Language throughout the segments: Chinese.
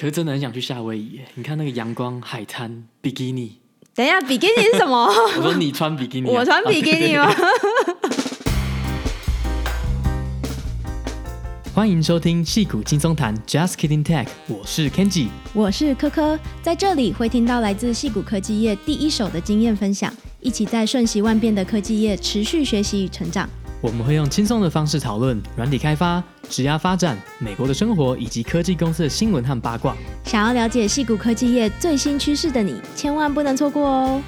可是真的很想去夏威夷耶，你看那个阳光、海滩、比基尼。等一下，比基尼是什么？我说你穿比基尼啊，我穿比基尼吗？啊，欢迎收听戏骨轻松谈，Just Kidding Tech，我是 Kenji，我是科科，在这里会听到来自戏骨科技业第一手的经验分享，一起在瞬息万变的科技业持续学习与成长。我们会用轻松的方式讨论软体开发、职涯发展、美国的生活以及科技公司的新闻和八卦。想要了解矽谷科技业最新趋势的你，千万不能错过哦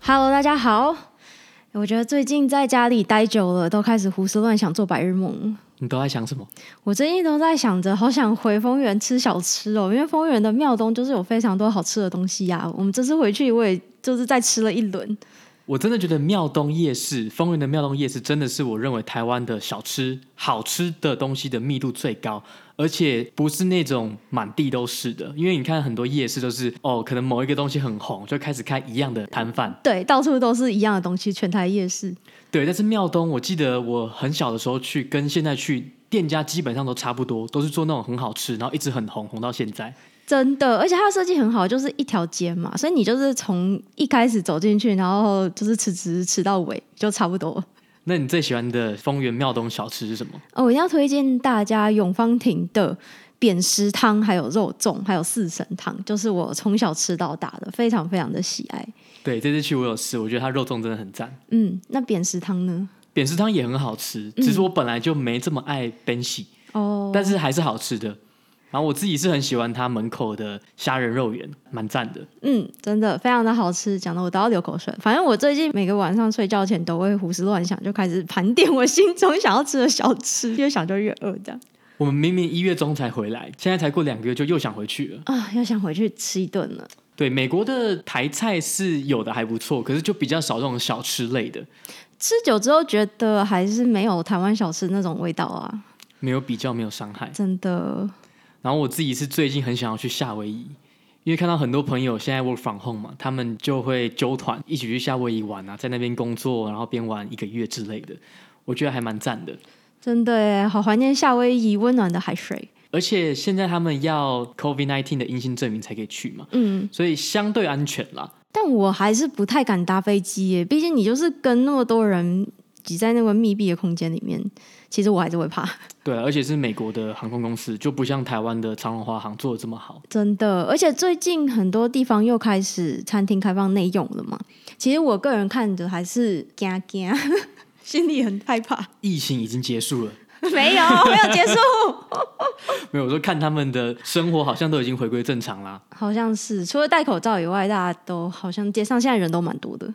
！Hello，大家好。我觉得最近在家里待久了，都开始胡思乱想，做白日梦。你都在想什么？我最近都在想着，好想回丰原吃小吃哦，因为丰原的庙东就是有非常多好吃的东西呀、啊。我们这次回去，我也就是再吃了一轮。我真的觉得庙东夜市，丰原的庙东夜市真的是我认为台湾的小吃好吃的东西的密度最高，而且不是那种满地都是的。因为你看很多夜市都是哦，可能某一个东西很红，就开始开一样的摊贩。对，到处都是一样的东西，全台夜市。对，但是庙东，我记得我很小的时候去，跟现在去店家基本上都差不多，都是做那种很好吃，然后一直很红，红到现在。真的，而且它的设计很好，就是一条街嘛，所以你就是从一开始走进去，然后就是吃吃吃到尾，就差不多。那你最喜欢的丰原庙东小吃是什么？哦，我一定要推荐大家永芳亭的扁食汤，还有肉粽，还有四神汤，就是我从小吃到大的，非常非常的喜爱。对，这次去我有吃，我觉得它肉粽真的很赞。嗯，那扁食汤呢？扁食汤也很好吃，只是我本来就没这么爱扁喜哦，但是还是好吃的。然后我自己是很喜欢他门口的虾仁肉圆，蛮赞的。嗯，真的非常的好吃，讲的我都要流口水。反正我最近每个晚上睡觉前都会胡思乱想，就开始盘点我心中想要吃的小吃，越想就越饿。这样。我们明明一月中才回来，现在才过两个月就又想回去了啊，又想回去吃一顿了。对，美国的台菜是有的还不错，可是就比较少这种小吃类的。吃久之后觉得还是没有台湾小吃那种味道啊，没有比较，没有伤害，真的。然后我自己是最近很想要去夏威夷，因为看到很多朋友现在 work from home 嘛，他们就会揪团一起去夏威夷玩啊，在那边工作，然后边玩一个月之类的，我觉得还蛮赞的。真的耶，好怀念夏威夷温暖的海水。而且现在他们要 COVID nineteen 的阴性证明才可以去嘛，嗯，所以相对安全啦。但我还是不太敢搭飞机耶，毕竟你就是跟那么多人挤在那个密闭的空间里面。其实我还是会怕，对，而且是美国的航空公司，就不像台湾的长荣华航做的这么好。真的，而且最近很多地方又开始餐厅开放内用了嘛。其实我个人看着还是惊惊，心里很害怕。疫情已经结束了？没有，没有结束。没有，我说看他们的生活好像都已经回归正常啦。好像是，除了戴口罩以外，大家都好像街上现在人都蛮多的。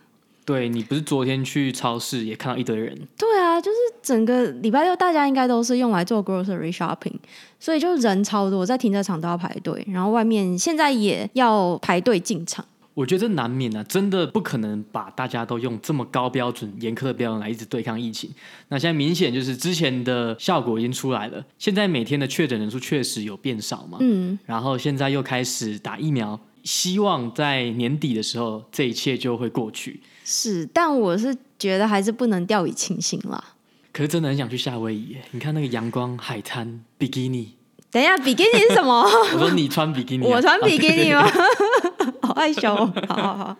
对，你不是昨天去超市也看到一堆人？对啊，就是整个礼拜六大家应该都是用来做 grocery shopping，所以就人超多，在停车场都要排队，然后外面现在也要排队进场。我觉得这难免啊，真的不可能把大家都用这么高标准、严苛的标准来一直对抗疫情。那现在明显就是之前的效果已经出来了，现在每天的确诊人数确实有变少嘛，嗯，然后现在又开始打疫苗。希望在年底的时候，这一切就会过去。是，但我是觉得还是不能掉以轻心啦。可是真的很想去夏威夷，你看那个阳光、海滩、比基尼。等一下，比基尼是什么？我说你穿比基尼啊，我穿比基尼吗？好害羞。好好好。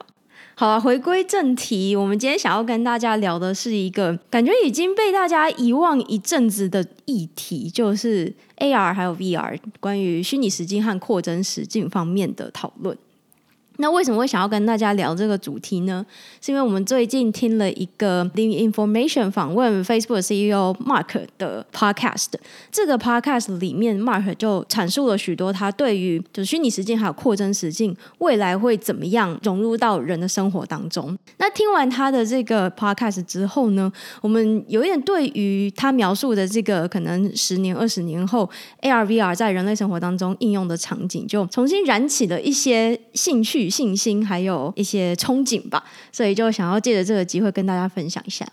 好了，回归正题，我们今天想要跟大家聊的是一个感觉已经被大家遗忘一阵子的议题，就是 AR 还有 VR 关于虚拟实境和扩增实境方面的讨论。那为什么会想要跟大家聊这个主题呢？是因为我们最近听了一个 Lim Information 访问 Facebook CEO Mark 的 Podcast。这个 Podcast 里面，Mark 就阐述了许多他对于就虚拟实境还有扩增实境未来会怎么样融入到人的生活当中。那听完他的这个 Podcast 之后呢，我们有一点对于他描述的这个可能十年、二十年后 AR、VR 在人类生活当中应用的场景，就重新燃起了一些兴趣。信心还有一些憧憬吧，所以就想要借着这个机会跟大家分享一下。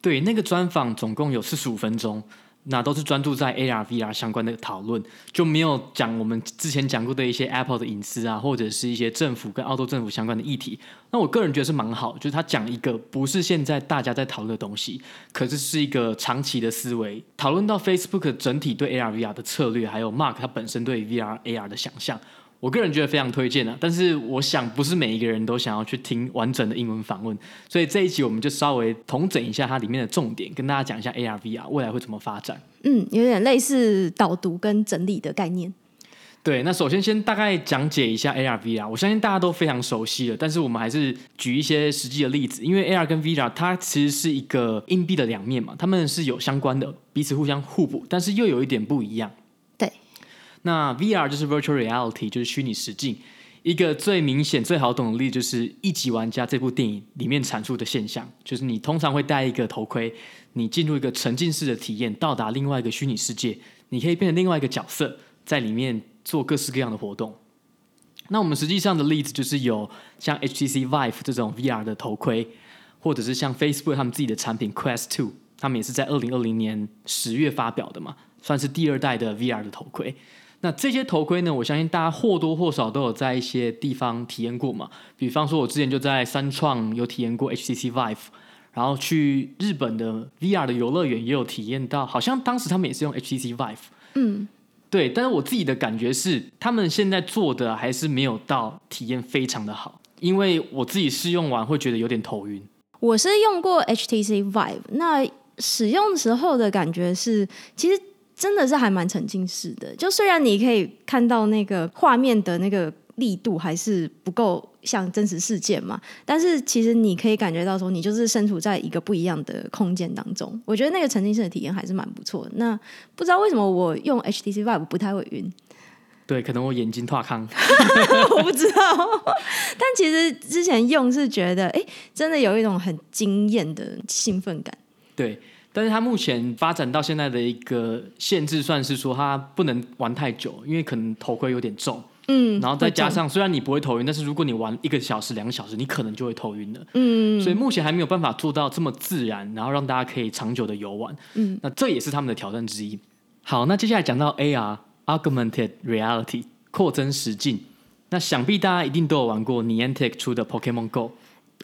对，那个专访总共有四十五分钟，那都是专注在 AR、VR 相关的讨论，就没有讲我们之前讲过的一些 Apple 的隐私啊，或者是一些政府跟澳洲政府相关的议题。那我个人觉得是蛮好，就是他讲一个不是现在大家在讨论的东西，可是是一个长期的思维，讨论到 Facebook 整体对 AR、VR 的策略，还有 Mark 他本身对 VR、AR 的想象。我个人觉得非常推荐啊，但是我想不是每一个人都想要去听完整的英文访问，所以这一集我们就稍微统整一下它里面的重点，跟大家讲一下 AR、VR 未来会怎么发展。嗯，有点类似导读跟整理的概念。对，那首先先大概讲解一下 AR、VR，我相信大家都非常熟悉了，但是我们还是举一些实际的例子，因为 AR 跟 VR 它其实是一个硬币的两面嘛，它们是有相关的，彼此互相互补，但是又有一点不一样。那 VR 就是 Virtual Reality，就是虚拟实境。一个最明显、最好懂的例子就是《一级玩家》这部电影里面阐述的现象，就是你通常会戴一个头盔，你进入一个沉浸式的体验，到达另外一个虚拟世界，你可以变成另外一个角色，在里面做各式各样的活动。那我们实际上的例子就是有像 HTC Vive 这种 VR 的头盔，或者是像 Facebook 他们自己的产品 Quest Two，他们也是在二零二零年十月发表的嘛，算是第二代的 VR 的头盔。那这些头盔呢，我相信大家或多或少都有在一些地方体验过嘛。比方说，我之前就在三创有体验过 HTC Vive，然后去日本的 VR 的游乐园也有体验到，好像当时他们也是用 HTC Vive。嗯，对。但是我自己的感觉是，他们现在做的还是没有到体验非常的好，因为我自己试用完会觉得有点头晕。我是用过 HTC Vive，那使用时候的感觉是，其实。真的是还蛮沉浸式的，就虽然你可以看到那个画面的那个力度还是不够像真实事件嘛，但是其实你可以感觉到说，你就是身处在一个不一样的空间当中。我觉得那个沉浸式的体验还是蛮不错的。那不知道为什么我用 HTC Vive 不太会晕？对，可能我眼睛拓康，我不知道。但其实之前用是觉得，哎，真的有一种很惊艳的兴奋感。对。但是它目前发展到现在的一个限制，算是说它不能玩太久，因为可能头盔有点重。嗯，然后再加上虽然你不会头晕，但是如果你玩一个小时、两个小时，你可能就会头晕了。嗯，所以目前还没有办法做到这么自然，然后让大家可以长久的游玩。嗯，那这也是他们的挑战之一。好，那接下来讲到 AR（Augmented Reality） 扩增实境，那想必大家一定都有玩过 Niantic 出的 Pokemon Go。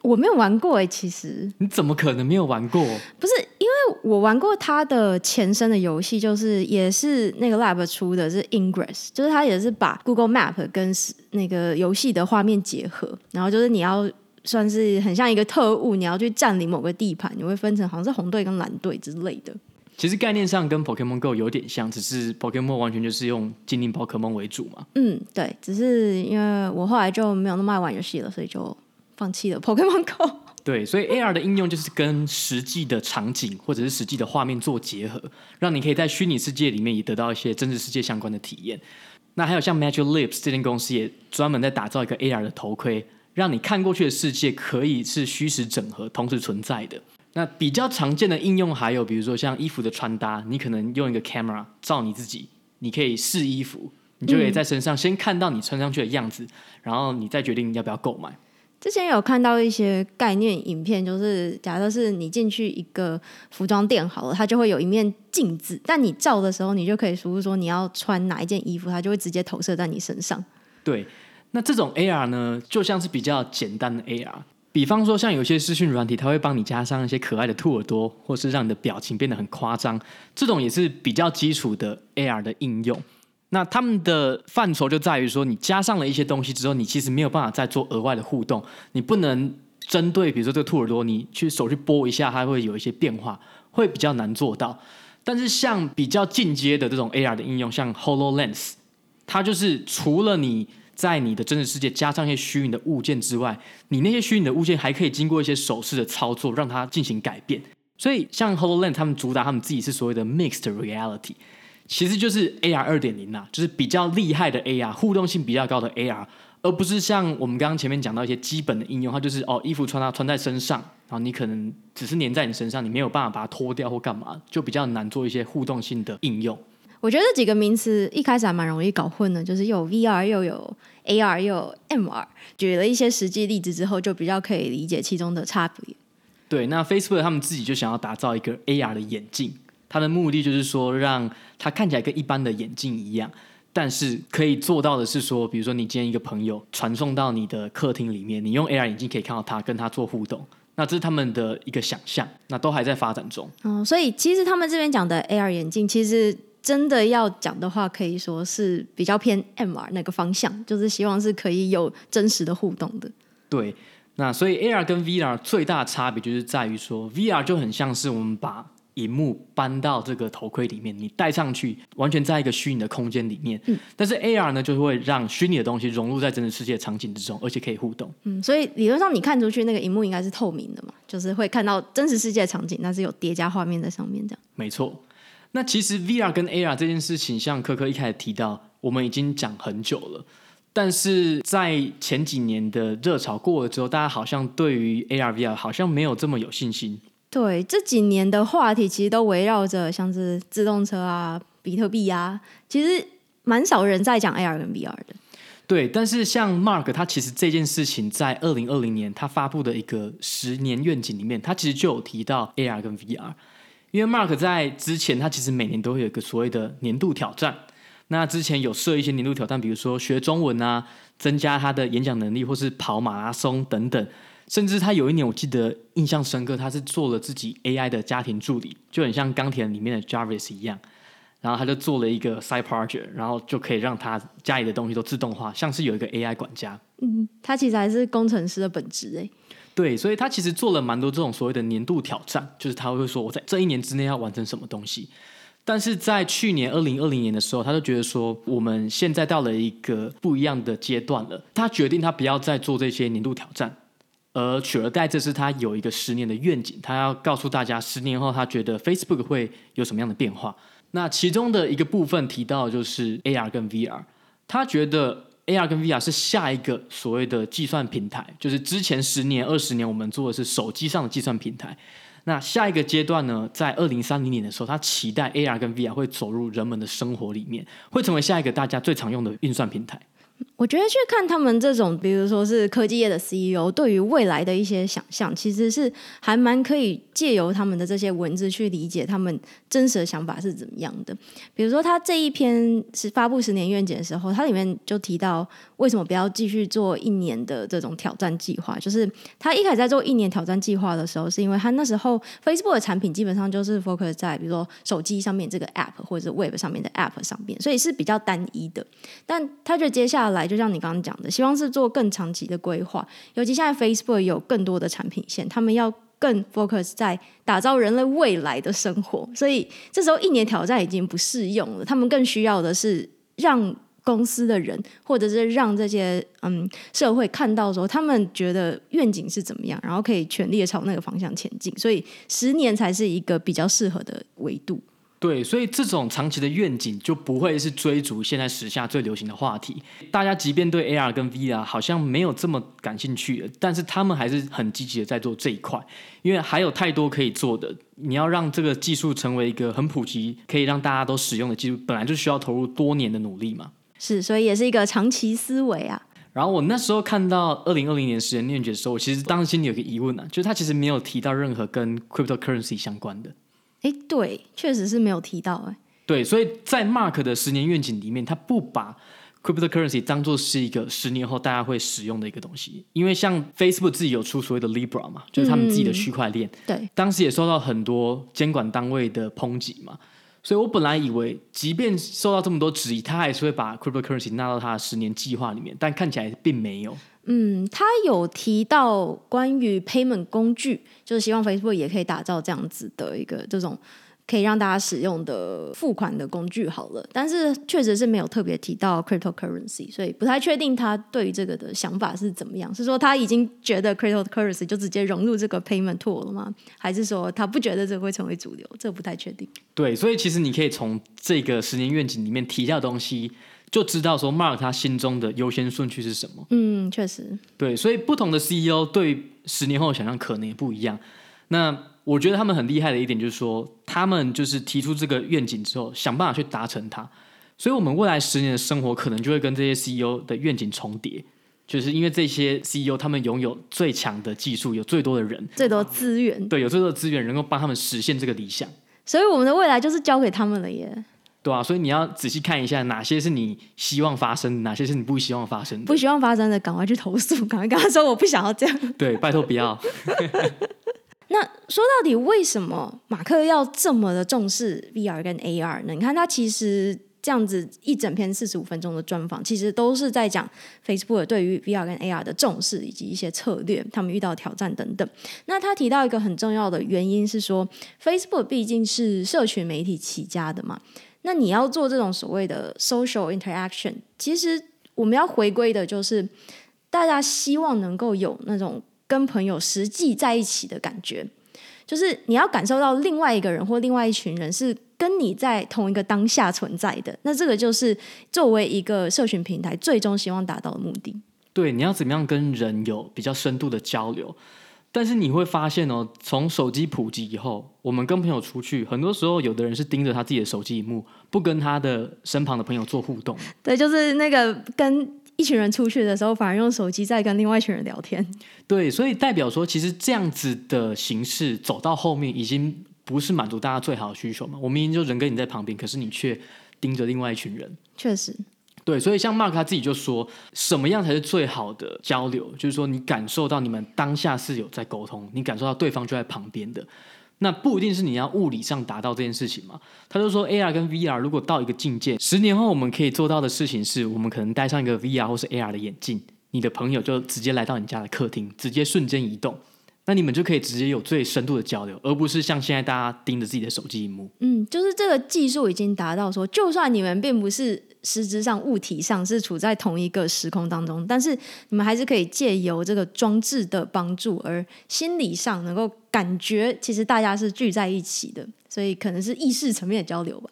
我没有玩过哎、欸，其实你怎么可能没有玩过？不是因为我玩过它的前身的游戏，就是也是那个 Lab 出的，是 Ingress，就是它也是把 Google Map 跟那个游戏的画面结合，然后就是你要算是很像一个特务，你要去占领某个地盘，你会分成好像是红队跟蓝队之类的。其实概念上跟 Pokemon Go 有点像，只是 Pokemon 完全就是用精灵宝可梦为主嘛。嗯，对，只是因为我后来就没有那么爱玩游戏了，所以就。放弃了 Pokemon Go。对，所以 AR 的应用就是跟实际的场景或者是实际的画面做结合，让你可以在虚拟世界里面也得到一些真实世界相关的体验。那还有像 Magic Lips 这间公司也专门在打造一个 AR 的头盔，让你看过去的世界可以是虚实整合同时存在的。那比较常见的应用还有，比如说像衣服的穿搭，你可能用一个 camera 照你自己，你可以试衣服，你就可以在身上先看到你穿上去的样子，嗯、然后你再决定要不要购买。之前有看到一些概念影片，就是假设是你进去一个服装店好了，它就会有一面镜子，但你照的时候，你就可以输入说你要穿哪一件衣服，它就会直接投射在你身上。对，那这种 AR 呢，就像是比较简单的 AR，比方说像有些视讯软体，它会帮你加上一些可爱的兔耳朵，或是让你的表情变得很夸张，这种也是比较基础的 AR 的应用。那他们的范畴就在于说，你加上了一些东西之后，你其实没有办法再做额外的互动。你不能针对比如说这个兔耳朵，你去手去拨一下，它会有一些变化，会比较难做到。但是像比较进阶的这种 AR 的应用，像 HoloLens，它就是除了你在你的真实世界加上一些虚拟的物件之外，你那些虚拟的物件还可以经过一些手势的操作，让它进行改变。所以像 HoloLens，他们主打他们自己是所谓的 Mixed Reality。其实就是 AR 二点零啦，就是比较厉害的 AR，互动性比较高的 AR，而不是像我们刚刚前面讲到一些基本的应用，它就是哦衣服穿它穿在身上，然后你可能只是粘在你身上，你没有办法把它脱掉或干嘛，就比较难做一些互动性的应用。我觉得这几个名词一开始还蛮容易搞混的，就是又有 VR 又有 AR 又有 MR，举了一些实际例子之后，就比较可以理解其中的差别。对，那 Facebook 他们自己就想要打造一个 AR 的眼镜。它的目的就是说，让它看起来跟一般的眼镜一样，但是可以做到的是说，比如说你今天一个朋友传送到你的客厅里面，你用 AR 眼镜可以看到他，跟他做互动。那这是他们的一个想象，那都还在发展中。嗯，所以其实他们这边讲的 AR 眼镜，其实真的要讲的话，可以说是比较偏 MR 那个方向，就是希望是可以有真实的互动的。对，那所以 AR 跟 VR 最大的差别就是在于说，VR 就很像是我们把荧幕搬到这个头盔里面，你戴上去，完全在一个虚拟的空间里面。嗯，但是 AR 呢，就会让虚拟的东西融入在真实世界的场景之中，而且可以互动。嗯，所以理论上你看出去那个荧幕应该是透明的嘛，就是会看到真实世界的场景，但是有叠加画面在上面这样。没错。那其实 VR 跟 AR 这件事情，像科科一开始提到，我们已经讲很久了，但是在前几年的热潮过了之后，大家好像对于 AR、VR 好像没有这么有信心。对，这几年的话题其实都围绕着像是自动车啊、比特币啊，其实蛮少人在讲 AR 跟 VR 的。对，但是像 Mark 他其实这件事情在二零二零年他发布的一个十年愿景里面，他其实就有提到 AR 跟 VR。因为 Mark 在之前他其实每年都会有一个所谓的年度挑战，那之前有设一些年度挑战，比如说学中文啊，增加他的演讲能力，或是跑马拉松等等。甚至他有一年，我记得印象深刻，他是做了自己 AI 的家庭助理，就很像钢铁里面的 Jarvis 一样。然后他就做了一个 side project，然后就可以让他家里的东西都自动化，像是有一个 AI 管家。嗯，他其实还是工程师的本质哎。对，所以他其实做了蛮多这种所谓的年度挑战，就是他会说我在这一年之内要完成什么东西。但是在去年二零二零年的时候，他就觉得说我们现在到了一个不一样的阶段了，他决定他不要再做这些年度挑战。而取而代之是他有一个十年的愿景，他要告诉大家十年后他觉得 Facebook 会有什么样的变化。那其中的一个部分提到就是 AR 跟 VR，他觉得 AR 跟 VR 是下一个所谓的计算平台，就是之前十年、二十年我们做的是手机上的计算平台。那下一个阶段呢，在二零三零年的时候，他期待 AR 跟 VR 会走入人们的生活里面，会成为下一个大家最常用的运算平台。我觉得去看他们这种，比如说是科技业的 CEO，对于未来的一些想象，其实是还蛮可以借由他们的这些文字去理解他们真实的想法是怎么样的。比如说他这一篇是发布十年愿景的时候，他里面就提到为什么不要继续做一年的这种挑战计划，就是他一开始在做一年挑战计划的时候，是因为他那时候 Facebook 的产品基本上就是 focus 在比如说手机上面这个 app 或者是 Web 上面的 app 上面，所以是比较单一的。但他就接下来来。就像你刚刚讲的，希望是做更长期的规划。尤其现在 Facebook 有更多的产品线，他们要更 focus 在打造人类未来的生活。所以这时候一年挑战已经不适用了，他们更需要的是让公司的人，或者是让这些嗯社会看到说，他们觉得愿景是怎么样，然后可以全力的朝那个方向前进。所以十年才是一个比较适合的维度。对，所以这种长期的愿景就不会是追逐现在时下最流行的话题。大家即便对 AR 跟 VR 好像没有这么感兴趣，但是他们还是很积极的在做这一块，因为还有太多可以做的。你要让这个技术成为一个很普及、可以让大家都使用的技术，本来就需要投入多年的努力嘛。是，所以也是一个长期思维啊。然后我那时候看到二零二零年十年愿景的时候，我其实当时心里有个疑问呢、啊，就是他其实没有提到任何跟 cryptocurrency 相关的。哎，对，确实是没有提到哎。对，所以在 Mark 的十年愿景里面，他不把 cryptocurrency 当做是一个十年后大家会使用的一个东西。因为像 Facebook 自己有出所谓的 Libra 嘛，就是他们自己的区块链。嗯、对，当时也受到很多监管单位的抨击嘛。所以我本来以为，即便受到这么多质疑，他还是会把 cryptocurrency 纳到他的十年计划里面，但看起来并没有。嗯，他有提到关于 payment 工具，就是希望 Facebook 也可以打造这样子的一个这种可以让大家使用的付款的工具。好了，但是确实是没有特别提到 cryptocurrency，所以不太确定他对于这个的想法是怎么样。是说他已经觉得 cryptocurrency 就直接融入这个 payment tool 了吗？还是说他不觉得这会成为主流？这不太确定。对，所以其实你可以从这个十年愿景里面提到的东西。就知道说 Mark 他心中的优先顺序是什么。嗯，确实。对，所以不同的 CEO 对十年后的想象可能也不一样。那我觉得他们很厉害的一点就是说，他们就是提出这个愿景之后，想办法去达成它。所以，我们未来十年的生活可能就会跟这些 CEO 的愿景重叠，就是因为这些 CEO 他们拥有最强的技术，有最多的人，最多资源。对，有最多的资源，能够帮他们实现这个理想。所以我们的未来就是交给他们了耶。对啊，所以你要仔细看一下，哪些是你希望发生的，哪些是你不希望发生的。不希望发生的，赶快去投诉，赶快跟他说我不想要这样。对，拜托不要。那说到底，为什么马克要这么的重视 VR 跟 AR 呢？你看他其实这样子一整篇四十五分钟的专访，其实都是在讲 Facebook 对于 VR 跟 AR 的重视，以及一些策略，他们遇到挑战等等。那他提到一个很重要的原因是说，Facebook 毕竟是社群媒体起家的嘛。那你要做这种所谓的 social interaction，其实我们要回归的就是大家希望能够有那种跟朋友实际在一起的感觉，就是你要感受到另外一个人或另外一群人是跟你在同一个当下存在的。那这个就是作为一个社群平台最终希望达到的目的。对，你要怎么样跟人有比较深度的交流？但是你会发现哦，从手机普及以后，我们跟朋友出去，很多时候有的人是盯着他自己的手机荧幕，不跟他的身旁的朋友做互动。对，就是那个跟一群人出去的时候，反而用手机在跟另外一群人聊天。对，所以代表说，其实这样子的形式走到后面，已经不是满足大家最好的需求嘛。我明明就人跟你在旁边，可是你却盯着另外一群人。确实。对，所以像 Mark 他自己就说，什么样才是最好的交流？就是说，你感受到你们当下是有在沟通，你感受到对方就在旁边的，那不一定是你要物理上达到这件事情嘛。他就说，AR 跟 VR 如果到一个境界，十年后我们可以做到的事情是，我们可能戴上一个 VR 或是 AR 的眼镜，你的朋友就直接来到你家的客厅，直接瞬间移动。那你们就可以直接有最深度的交流，而不是像现在大家盯着自己的手机荧幕。嗯，就是这个技术已经达到说，就算你们并不是实质上物体上是处在同一个时空当中，但是你们还是可以借由这个装置的帮助，而心理上能够感觉其实大家是聚在一起的，所以可能是意识层面的交流吧。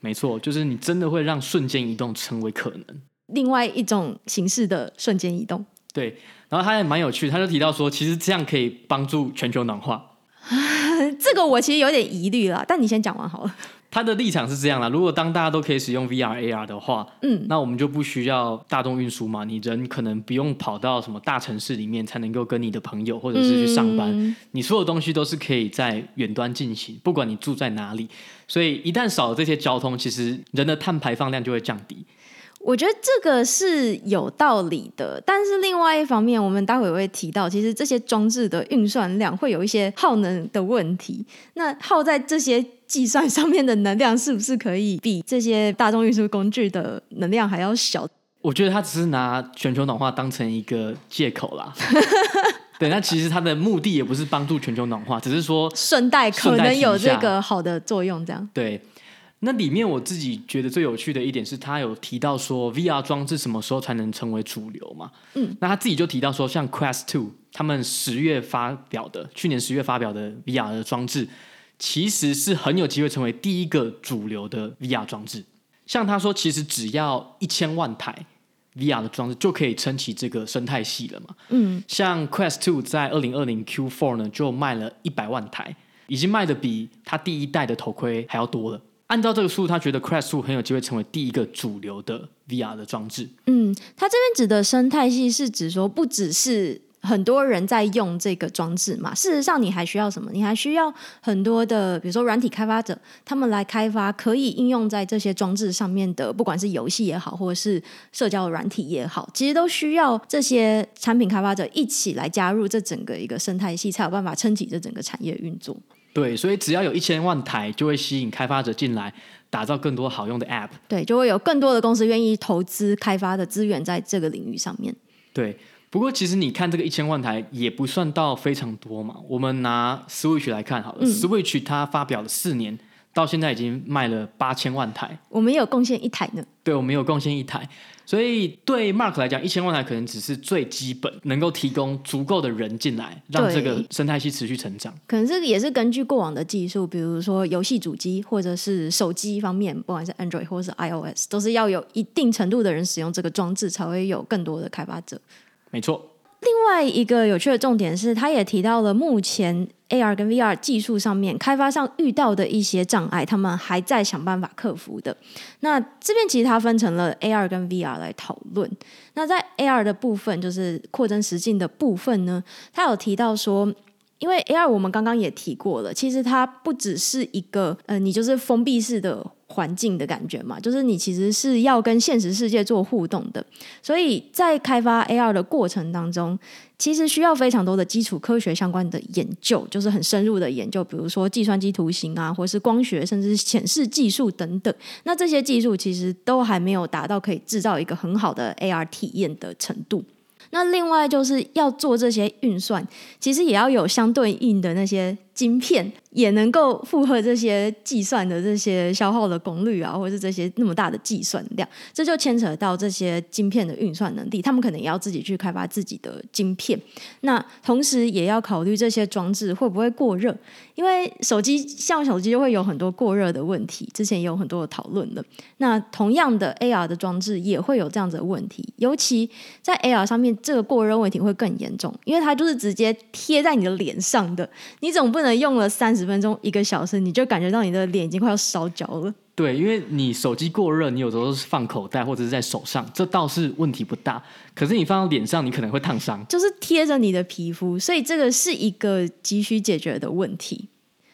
没错，就是你真的会让瞬间移动成为可能，另外一种形式的瞬间移动。对。然后他也蛮有趣，他就提到说，其实这样可以帮助全球暖化。这个我其实有点疑虑啦，但你先讲完好了。他的立场是这样啦，如果当大家都可以使用 VR、AR 的话，嗯，那我们就不需要大众运输嘛，你人可能不用跑到什么大城市里面才能够跟你的朋友或者是去上班，嗯，你所有东西都是可以在远端进行，不管你住在哪里。所以一旦少了这些交通，其实人的碳排放量就会降低。我觉得这个是有道理的，但是另外一方面，我们待会会提到，其实这些装置的运算量会有一些耗能的问题。那耗在这些计算上面的能量，是不是可以比这些大众运输工具的能量还要小？我觉得他只是拿全球暖化当成一个借口啦。对，那其实它的目的也不是帮助全球暖化，只是说顺带可能有这个好的作用，这样对。那里面我自己觉得最有趣的一点是，他有提到说，VR 装置什么时候才能成为主流嘛？嗯，那他自己就提到说，像 Quest Two 他们十月发表的，去年十月发表的 VR 的装置，其实是很有机会成为第一个主流的 VR 装置。像他说，其实只要一千万台 VR 的装置就可以撑起这个生态系了嘛？嗯，像 Quest Two 在二零二零 Q Four 呢，就卖了一百万台，已经卖的比他第一代的头盔还要多了。按照这个数，他觉得 Quest 2很有机会成为第一个主流的 VR 的装置。嗯，他这边指的生态系是指说，不只是很多人在用这个装置嘛。事实上，你还需要什么？你还需要很多的，比如说软体开发者，他们来开发可以应用在这些装置上面的，不管是游戏也好，或者是社交软体也好，其实都需要这些产品开发者一起来加入这整个一个生态系，才有办法撑起这整个产业运作。对，所以只要有一千万台，就会吸引开发者进来，打造更多好用的 App。对，就会有更多的公司愿意投资开发的资源在这个领域上面。对，不过其实你看这个一千万台也不算到非常多嘛。我们拿 Switch 来看好了，嗯，Switch 它发表了四年，到现在已经卖了八千万台。我们有贡献一台呢。对，我们有贡献一台。所以对 Mark 来讲，一千万台可能只是最基本，能够提供足够的人进来，让这个生态系持续成长。可能这个也是根据过往的技术，比如说游戏主机或者是手机方面，不管是 Android 或者是 iOS，都是要有一定程度的人使用这个装置，才会有更多的开发者。没错。另外一个有趣的重点是，他也提到了目前 AR 跟 VR 技术上面开发上遇到的一些障碍，他们还在想办法克服的。那这边其实它分成了 AR 跟 VR 来讨论。那在 AR 的部分，就是扩增实境的部分呢，他有提到说，因为 AR 我们刚刚也提过了，其实它不只是一个呃，你就是封闭式的环境的感觉嘛，就是你其实是要跟现实世界做互动的。所以在开发 AR 的过程当中，其实需要非常多的基础科学相关的研究，就是很深入的研究，比如说计算机图形啊，或是光学，甚至是显示技术等等。那这些技术其实都还没有达到可以制造一个很好的 AR 体验的程度。那另外就是要做这些运算，其实也要有相对应的那些晶片。也能够负荷这些计算的这些消耗的功率啊，或者是这些那么大的计算量，这就牵扯到这些晶片的运算能力。他们可能也要自己去开发自己的晶片。那同时也要考虑这些装置会不会过热，因为手机像手机就会有很多过热的问题，之前也有很多的讨论了。那同样的 AR 的装置也会有这样子的问题，尤其在 AR 上面，这个过热问题会更严重，因为它就是直接贴在你的脸上的，你总不能用了三十。十分钟一个小时，你就感觉到你的脸已经快要烧焦了。对，因为你手机过热，你有时候是放口袋或者是在手上，这倒是问题不大。可是你放到脸上，你可能会烫伤，就是贴着你的皮肤，所以这个是一个急需解决的问题。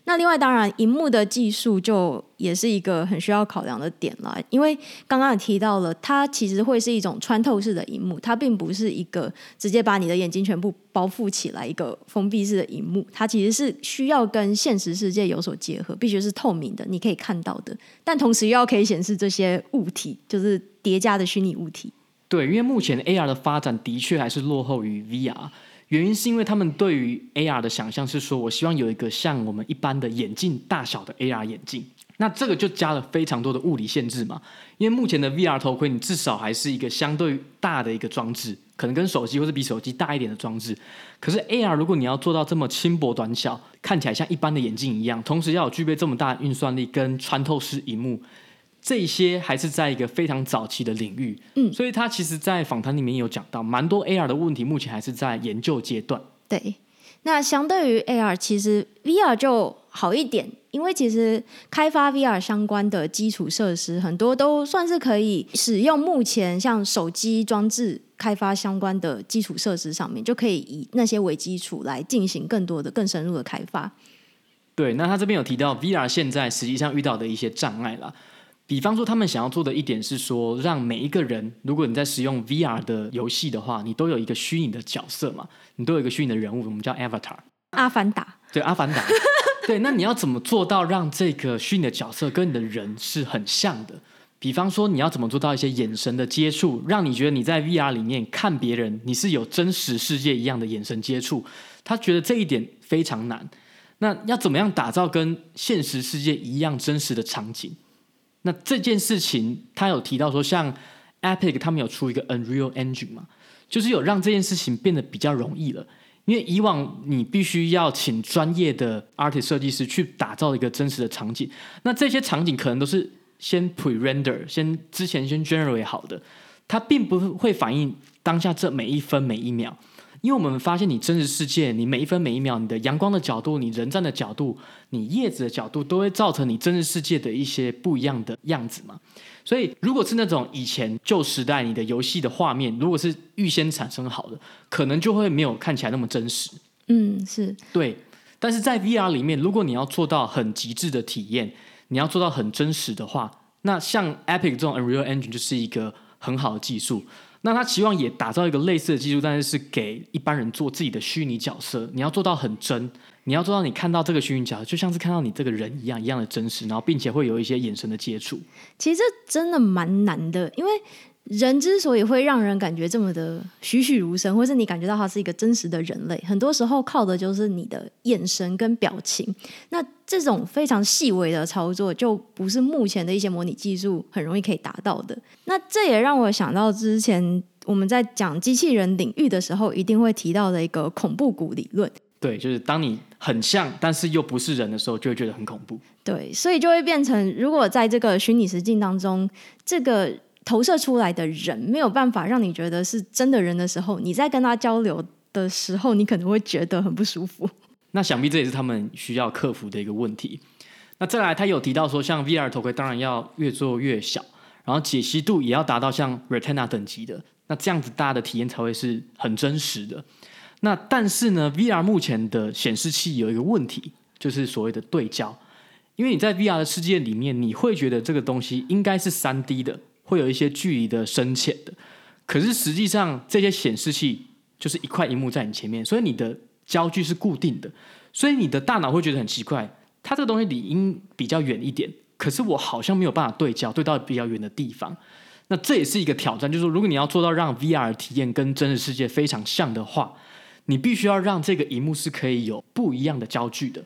那另外，当然，荧幕的技术就也是一个很需要考量的点了，因为刚刚也提到了，它其实会是一种穿透式的荧幕，它并不是一个直接把你的眼睛全部包覆起来一个封闭式的荧幕，它其实是需要跟现实世界有所结合，必须是透明的，你可以看到的，但同时又要可以显示这些物体，就是叠加的虚拟物体。对，因为目前 AR 的发展的确还是落后于 VR。原因是因为他们对于 AR 的想象是说，我希望有一个像我们一般的眼镜大小的 AR 眼镜，那这个就加了非常多的物理限制嘛。因为目前的 VR 头盔，你至少还是一个相对大的一个装置，可能跟手机或者比手机大一点的装置。可是 AR 如果你要做到这么轻薄短小，看起来像一般的眼镜一样，同时要有具备这么大运算力跟穿透式荧幕。这些还是在一个非常早期的领域，嗯，所以他其实，在访谈里面有讲到，蛮多 AR 的问题，目前还是在研究阶段。对，那相对于 AR，其实 VR 就好一点，因为其实开发 VR 相关的基础设施很多都算是可以使用，目前像手机装置开发相关的基础设施上面，就可以以那些为基础来进行更多的、更深入的开发。对，那他这边有提到 VR 现在实际上遇到的一些障碍了。比方说，他们想要做的一点是说，让每一个人，如果你在使用 VR 的游戏的话，你都有一个虚拟的角色嘛，你都有一个虚拟的人物，我们叫 Avatar。阿凡达。对，阿凡达。对，那你要怎么做到让这个虚拟的角色跟你的人是很像的？比方说，你要怎么做到一些眼神的接触，让你觉得你在 VR 里面看别人，你是有真实世界一样的眼神接触？他觉得这一点非常难。那要怎么样打造跟现实世界一样真实的场景？那这件事情，他有提到说，像 Epic 他们有出一个 Unreal Engine 嘛，就是有让这件事情变得比较容易了。因为以往你必须要请专业的 artist 设计师去打造一个真实的场景，那这些场景可能都是先 pre-render，先之前先 generate 好的，它并不会反映当下这每一分每一秒。因为我们发现，你真实世界，你每一分每一秒，你的阳光的角度，你人站的角度，你叶子的角度，都会造成你真实世界的一些不一样的样子嘛。所以，如果是那种以前旧时代你的游戏的画面，如果是预先产生好的，可能就会没有看起来那么真实。嗯，是对。但是在 VR 里面，如果你要做到很极致的体验，你要做到很真实的话，那像 Epic 这种 Unreal Engine 就是一个很好的技术。那他期望也打造一个类似的技术，但是是给一般人做自己的虚拟角色。你要做到很真，你要做到你看到这个虚拟角色，就像是看到你这个人一样一样的真实，然后并且会有一些眼神的接触。其实这真的蛮难的，因为。人之所以会让人感觉这么的栩栩如生，或是你感觉到他是一个真实的人类，很多时候靠的就是你的眼神跟表情。那这种非常细微的操作，就不是目前的一些模拟技术很容易可以达到的。那这也让我想到之前我们在讲机器人领域的时候，一定会提到的一个恐怖谷理论。对，就是当你很像，但是又不是人的时候，就会觉得很恐怖。对，所以就会变成，如果在这个虚拟实境当中，这个。投射出来的人没有办法让你觉得是真的人的时候，你在跟他交流的时候，你可能会觉得很不舒服。那想必这也是他们需要克服的一个问题。那再来，他有提到说，像 VR 头盔当然要越做越小，然后解析度也要达到像 Retina 等级的，那这样子大家的体验才会是很真实的。那但是呢，VR 目前的显示器有一个问题，就是所谓的对焦。因为你在 VR 的世界里面，你会觉得这个东西应该是三 D 的，会有一些距离的深浅的。可是实际上，这些显示器就是一块荧幕在你前面，所以你的焦距是固定的，所以你的大脑会觉得很奇怪，它这个东西理应比较远一点，可是我好像没有办法对焦，对到比较远的地方。那这也是一个挑战，就是说，如果你要做到让 VR 体验跟真实世界非常像的话，你必须要让这个荧幕是可以有不一样的焦距的。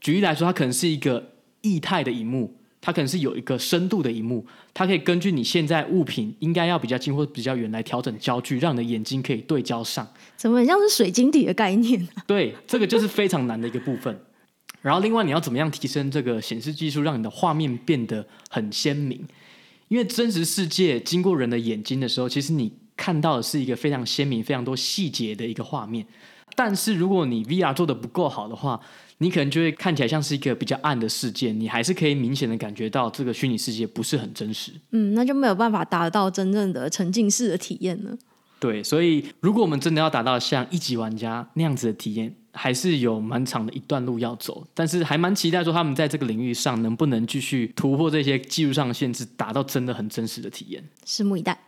举例来说，它可能是一个。液态的荧幕，它可能是有一个深度的荧幕，它可以根据你现在物品应该要比较近或比较远来调整焦距，让你的眼睛可以对焦上。怎么很像是水晶体的概念啊？对，这个就是非常难的一个部分。然后另外你要怎么样提升这个显示技术，让你的画面变得很鲜明？因为真实世界经过人的眼睛的时候，其实你看到的是一个非常鲜明、非常多细节的一个画面。但是如果你 VR 做的不够好的话，你可能就会看起来像是一个比较暗的世界，你还是可以明显的感觉到这个虚拟世界不是很真实。嗯，那就没有办法达到真正的沉浸式的体验了。对，所以如果我们真的要达到像一级玩家那样子的体验，还是有蛮长的一段路要走。但是还蛮期待说他们在这个领域上能不能继续突破这些技术上的限制，达到真的很真实的体验。拭目以待。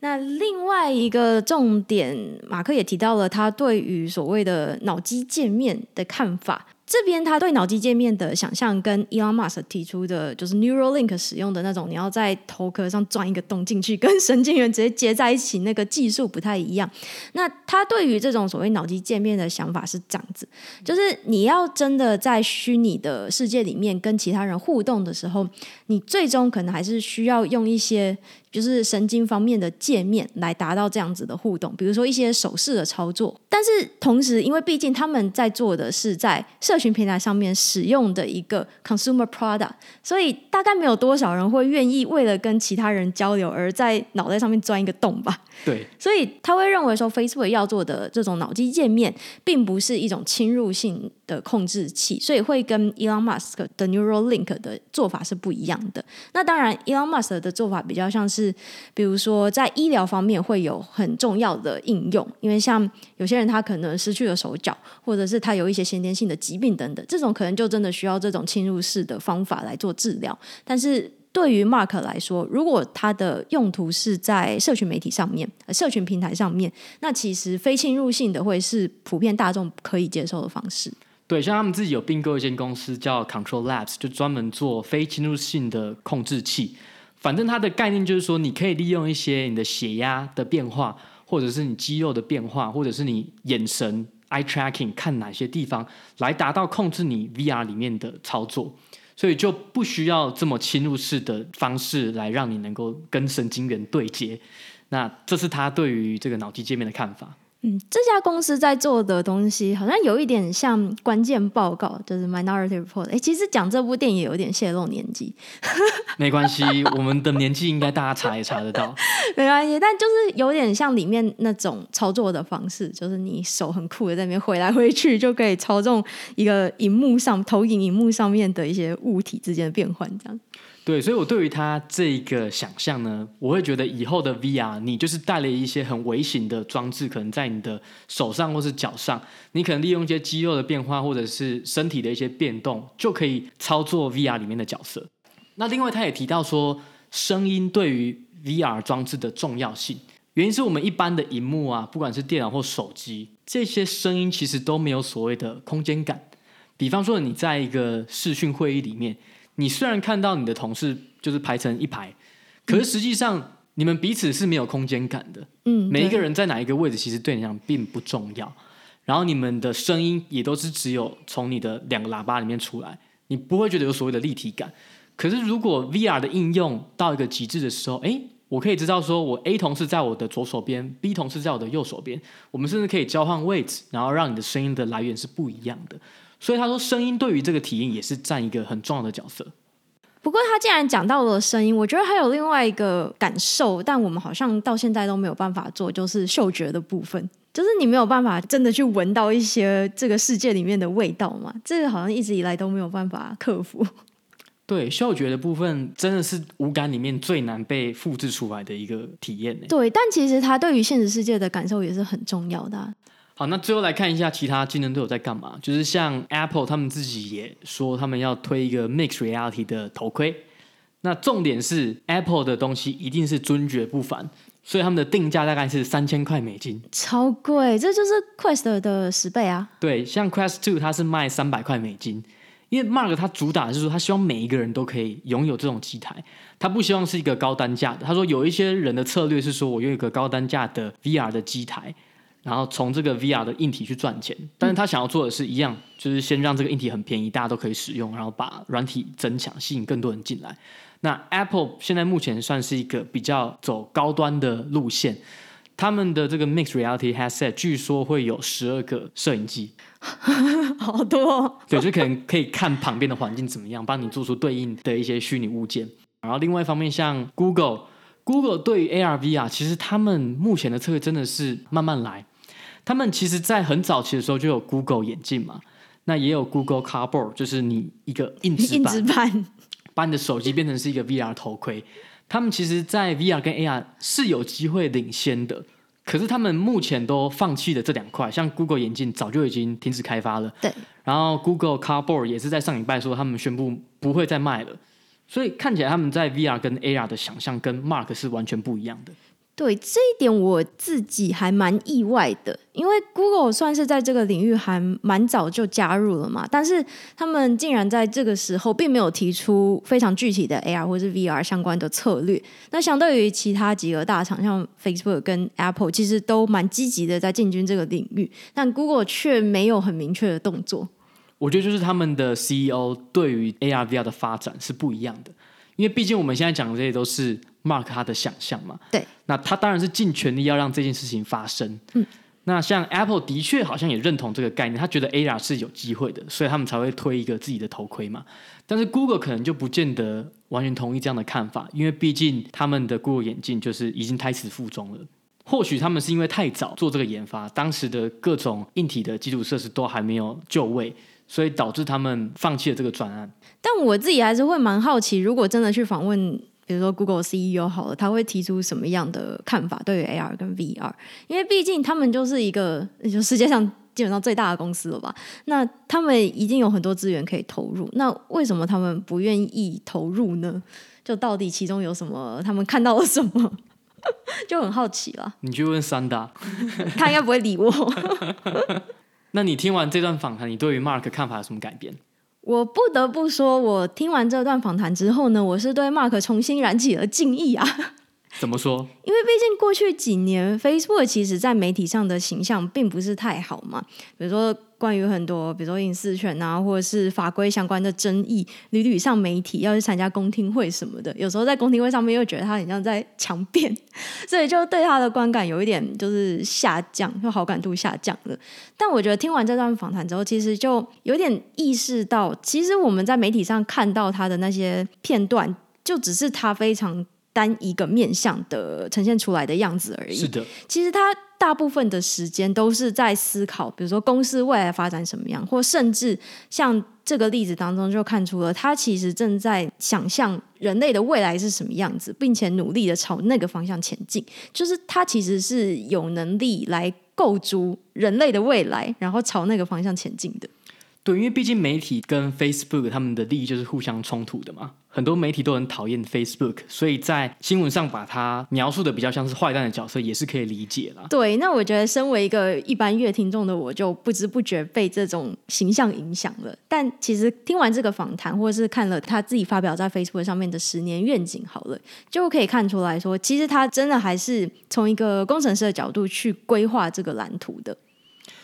那另外一个重点，马克也提到了他对于所谓的脑机界面的看法。这边他对脑机界面的想象跟 Elon Musk 提出的，就是 Neuralink 使用的那种，你要在头壳上钻一个洞进去，跟神经元直接接在一起，那个技术不太一样。那他对于这种所谓脑机界面的想法是这样子，就是你要真的在虚拟的世界里面跟其他人互动的时候，你最终可能还是需要用一些。就是神经方面的界面来达到这样子的互动，比如说一些手势的操作。但是同时，因为毕竟他们在做的是在社群平台上面使用的一个 consumer product，所以大概没有多少人会愿意为了跟其他人交流而在脑袋上面钻一个洞吧。对，所以他会认为说，Facebook 要做的这种脑机界面，并不是一种侵入性的控制器，所以会跟 Elon Musk 的 Neuralink 的做法是不一样的。那当然，Elon Musk 的做法比较像是，是比如说在医疗方面会有很重要的应用，因为像有些人他可能失去了手脚，或者是他有一些先天性的疾病等等，这种可能就真的需要这种侵入式的方法来做治疗，但是。对于 Mark 来说，如果他的用途是在社群媒体上面、社群平台上面，那其实非侵入性的会是普遍大众可以接受的方式。对，像他们自己有并购一间公司叫 Control Labs，就专门做非侵入性的控制器。反正它的概念就是说，你可以利用一些你的血压的变化，或者是你肌肉的变化，或者是你眼神 eye tracking 看哪些地方，来达到控制你 VR 里面的操作。所以就不需要这么侵入式的方式来让你能够跟神经元对接，那这是他对于这个脑机界面的看法。嗯，这家公司在做的东西好像有一点像关键报告，就是 Minority Report。哎，其实讲这部电影也有点泄露年纪，没关系，我们的年纪应该大家查也查得到，没关系。但就是有点像里面那种操作的方式，就是你手很酷的在那边回来回去，就可以操纵一个荧幕上投影荧幕上面的一些物体之间的变换，这样。对，所以我对于他这个想象呢，我会觉得以后的 VR，你就是带了一些很微型的装置，可能在你的手上或是脚上，你可能利用一些肌肉的变化或者是身体的一些变动，就可以操作 VR 里面的角色。那另外他也提到说，声音对于 VR 装置的重要性，原因是我们一般的荧幕啊，不管是电脑或手机，这些声音其实都没有所谓的空间感。比方说你在一个视讯会议里面。你虽然看到你的同事就是排成一排，可是实际上你们彼此是没有空间感的。嗯，每一个人在哪一个位置，其实对你讲并不重要。然后你们的声音也都是只有从你的两个喇叭里面出来，你不会觉得有所谓的立体感。可是如果 VR 的应用到一个极致的时候，哎，我可以知道说我 A 同事在我的左手边，B 同事在我的右手边，我们甚至可以交换位置，然后让你的声音的来源是不一样的。所以他说，声音对于这个体验也是占一个很重要的角色。不过他既然讲到了声音，我觉得还有另外一个感受，但我们好像到现在都没有办法做，就是嗅觉的部分，就是你没有办法真的去闻到一些这个世界里面的味道嘛？这个好像一直以来都没有办法克服。对，嗅觉的部分真的是五感里面最难被复制出来的一个体验。对，但其实它对于现实世界的感受也是很重要的啊。好，那最后来看一下其他竞争对手在干嘛，就是像 Apple 他们自己也说他们要推一个 Mixed Reality 的头盔。那重点是 Apple 的东西一定是尊爵不凡，所以他们的定价大概是三千块美金，超贵，这就是 Quest 的十倍啊。对，像 Quest Two 它是卖三百块美金，因为 Mark 他主打的是说他希望每一个人都可以拥有这种机台，他不希望是一个高单价的。他说有一些人的策略是说我用一个高单价的 VR 的机台。然后从这个 VR 的硬体去赚钱，但是他想要做的是一样，就是先让这个硬体很便宜，大家都可以使用，然后把软体增强，吸引更多人进来。那 Apple 现在目前算是一个比较走高端的路线，他们的这个 Mixed Reality Headset 据说会有十二个摄影机，好多哦。对，就可能可以看旁边的环境怎么样，帮你做出对应的一些虚拟物件。然后另外一方面，像 Google，Google 对于 AR VR，其实他们目前的策略真的是慢慢来。他们其实，在很早期的时候就有 Google 眼镜嘛，那也有 Google Cardboard，就是你一个硬纸板，硬纸板把你的手机变成是一个 VR 头盔。他们其实，在 VR 跟 AR 是有机会领先的，可是他们目前都放弃了这两块。像 Google 眼镜早就已经停止开发了，对。然后 Google Cardboard 也是在上礼拜说他们宣布不会再卖了，所以看起来他们在 VR 跟 AR 的想象跟 Mark 是完全不一样的。对，这一点我自己还蛮意外的，因为 Google 算是在这个领域还蛮早就加入了嘛，但是他们竟然在这个时候并没有提出非常具体的 AR 或是 VR 相关的策略。那相对于其他几个大厂，像 Facebook 跟 Apple，其实都蛮积极的在进军这个领域，但 Google 却没有很明确的动作。我觉得就是他们的 CEO 对于 AR VR 的发展是不一样的，因为毕竟我们现在讲的这些都是。Mark 他的想象嘛，对，那他当然是尽全力要让这件事情发生。嗯，那像 Apple 的确好像也认同这个概念，他觉得 AR 是有机会的，所以他们才会推一个自己的头盔嘛。但是 Google 可能就不见得完全同意这样的看法，因为毕竟他们的 Google 眼镜就是已经胎死腹中了。或许他们是因为太早做这个研发，当时的各种硬体的基础设施都还没有就位，所以导致他们放弃了这个专案。但我自己还是会蛮好奇，如果真的去访问。比如说 Google CEO 好了，他会提出什么样的看法对于 AR 跟 VR？因为毕竟他们就是一个就世界上基本上最大的公司了吧？那他们已经有很多资源可以投入，那为什么他们不愿意投入呢？就到底其中有什么？他们看到了什么？就很好奇了。你去问三大，他应该不会理我。那你听完这段访谈，你对于 Mark 看法有什么改变？我不得不说，我听完这段访谈之后呢，我是对 Mark 重新燃起了敬意啊。怎么说？因为毕竟过去几年，Facebook 其实在媒体上的形象并不是太好嘛。比如说，关于很多，比如说隐私权啊，或者是法规相关的争议，屡屡上媒体，要去参加公听会什么的。有时候在公听会上面又觉得他很像在强辩，所以就对他的观感有一点就是下降，就好感度下降了。但我觉得听完这段访谈之后，其实就有点意识到，其实我们在媒体上看到他的那些片段，就只是他非常。单一个面向的呈现出来的样子而已。是的，其实他大部分的时间都是在思考，比如说公司未来发展什么样，或甚至像这个例子当中就看出了他其实正在想象人类的未来是什么样子，并且努力的朝那个方向前进。就是他其实是有能力来构筑人类的未来，然后朝那个方向前进的。对，因为毕竟媒体跟 Facebook 他们的利益就是互相冲突的嘛。很多媒体都很讨厌 Facebook，所以在新闻上把它描述的比较像是坏蛋的角色，也是可以理解啦。对，那我觉得身为一个一般乐听众的我，就不知不觉被这种形象影响了。但其实听完这个访谈，或者是看了他自己发表在 Facebook 上面的十年愿景，好了，就可以看出来说，其实他真的还是从一个工程师的角度去规划这个蓝图的。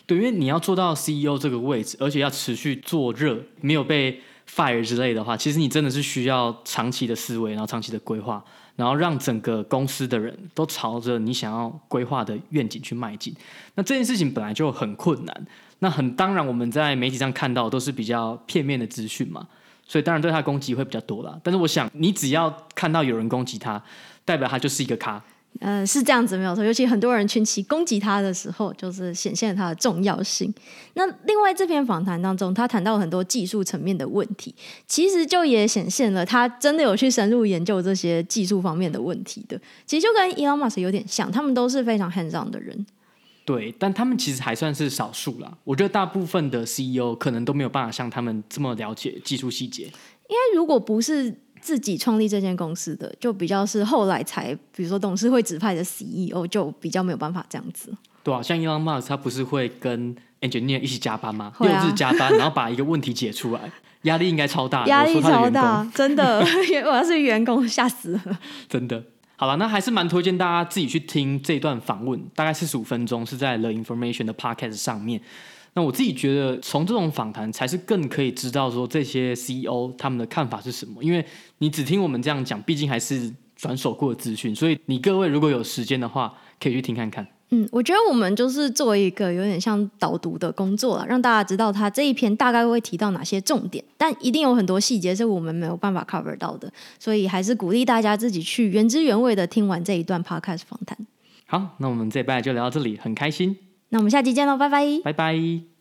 对，因为你要做到 CEO 这个位置，而且要持续做热，没有被 fire 之类的话，其实你真的是需要长期的思维，然后长期的规划，然后让整个公司的人都朝着你想要规划的愿景去迈进。那这件事情本来就很困难，那很当然我们在媒体上看到都是比较片面的资讯嘛，所以当然对他攻击会比较多啦。但是我想，你只要看到有人攻击他，代表他就是一个咖。呃，是这样子没有错，尤其很多人群起攻击他的时候，就是显现了他的重要性。那另外这篇访谈当中，他谈到很多技术层面的问题，其实就也显现了他真的有去深入研究这些技术方面的问题的。其实就跟 Elon Musk 有点像，他们都是非常 hands on 的人。对，但他们其实还算是少数啦。我觉得大部分的 CEO 可能都没有办法像他们这么了解技术细节。因为如果不是自己创立这间公司的，就比较是后来才，比如说董事会指派的 CEO，就比较没有办法这样子。对啊，像 Elon Musk 他不是会跟 engineer 一起加班吗？六日加班，然后把一个问题解出来，压力应该超大。压力超大，真的，我要是员工吓死了。真的。好了，那还是蛮推荐大家自己去听这段访问，大概四十五分钟，是在 The Information 的 Podcast 上面。那我自己觉得，从这种访谈才是更可以知道说这些 CEO 他们的看法是什么，因为你只听我们这样讲，毕竟还是转手过的资讯，所以你各位如果有时间的话，可以去听看看。嗯，我觉得我们就是做一个有点像导读的工作了，让大家知道他这一篇大概会提到哪些重点，但一定有很多细节是我们没有办法 cover 到的，所以还是鼓励大家自己去原汁原味的听完这一段 podcast 访谈。好，那我们这一拜就聊到这里，很开心。那我们下期见喽，拜拜，拜拜。